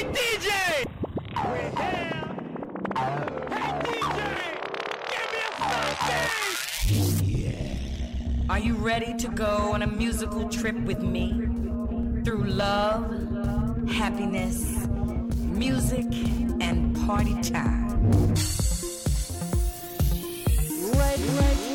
Hey DJ! We're here! Hey DJ! Give me a something! Are you ready to go on a musical trip with me? Through love, happiness, music, and party time. Right, right,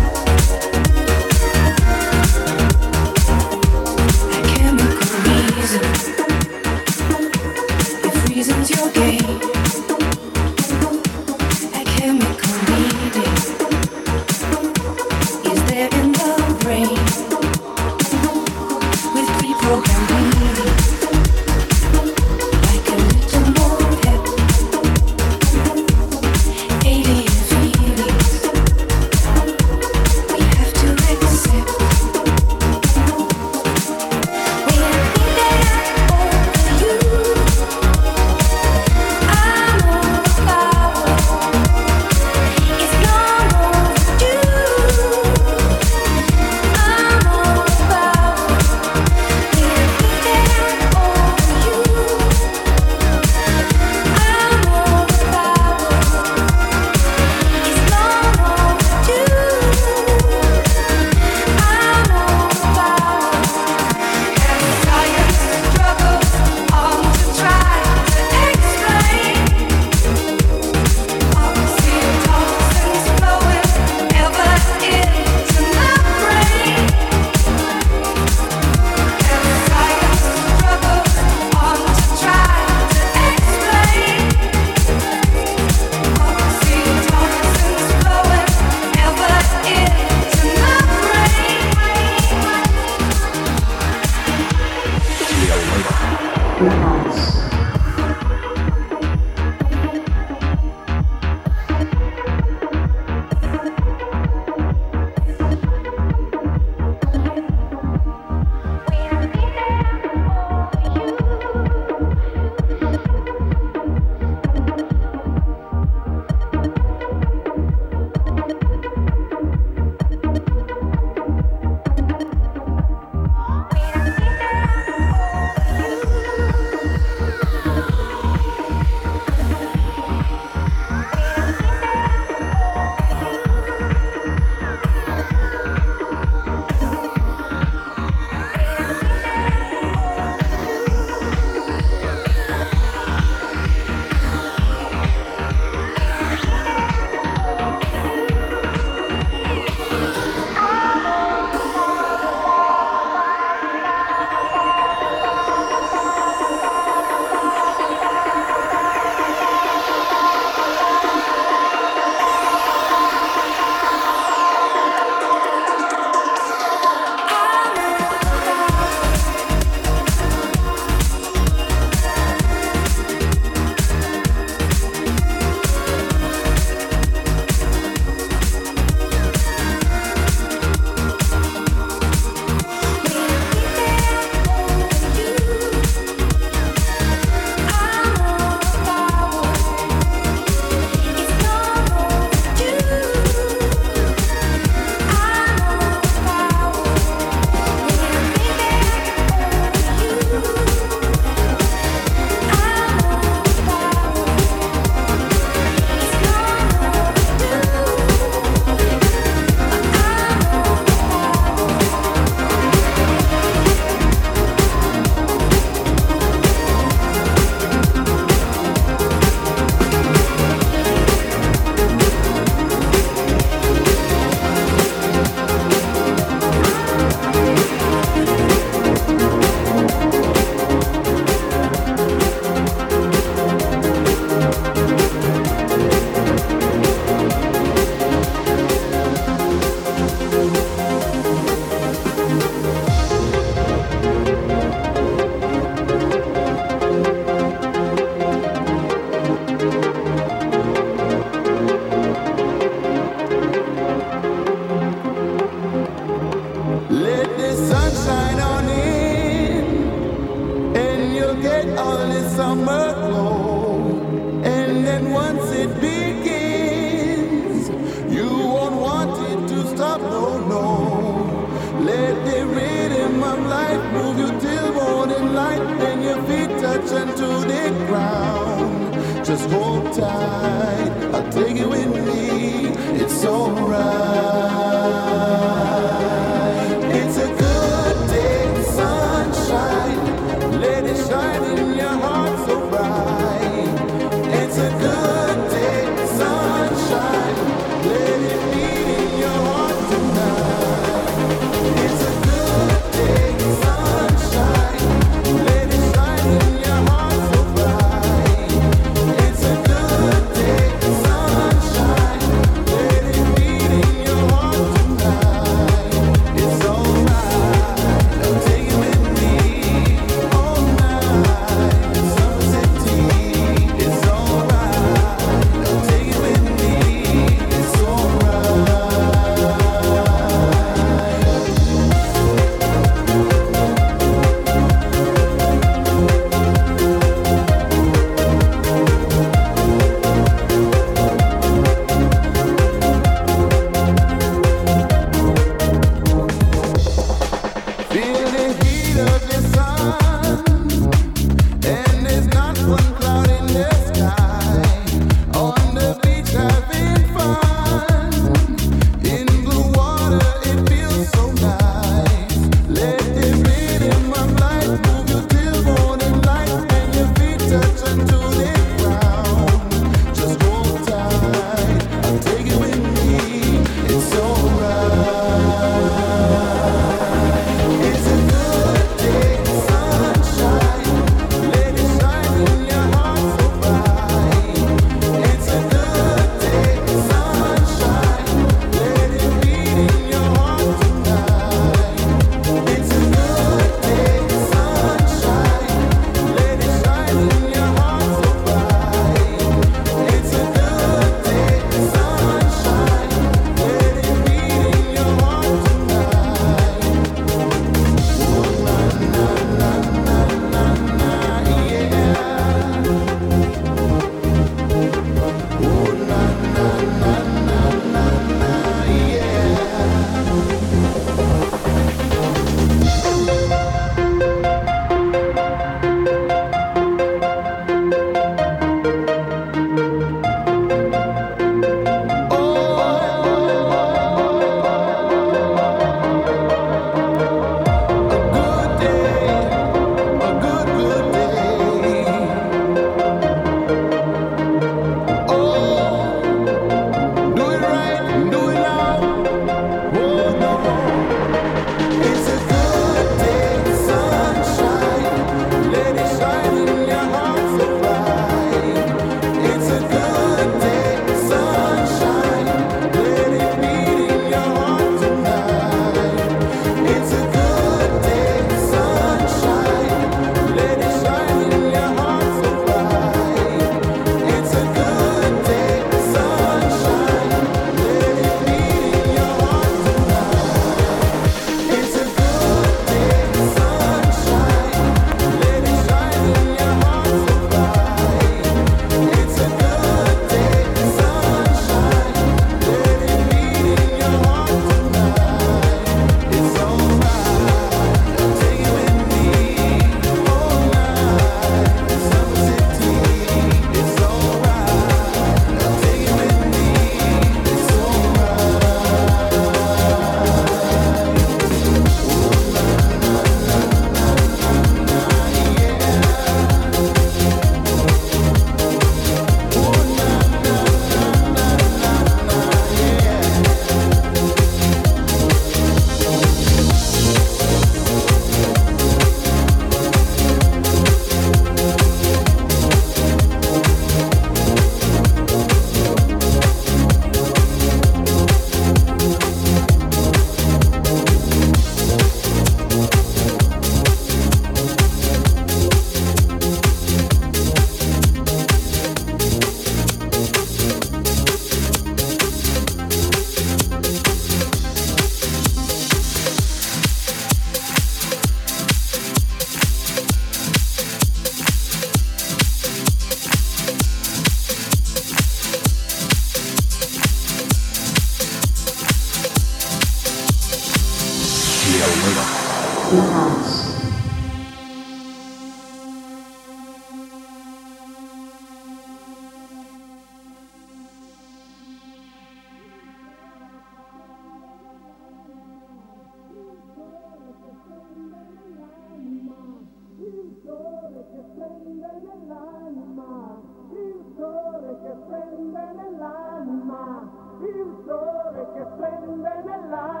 sole che splende nell'anima, il sole che splende nell'anima.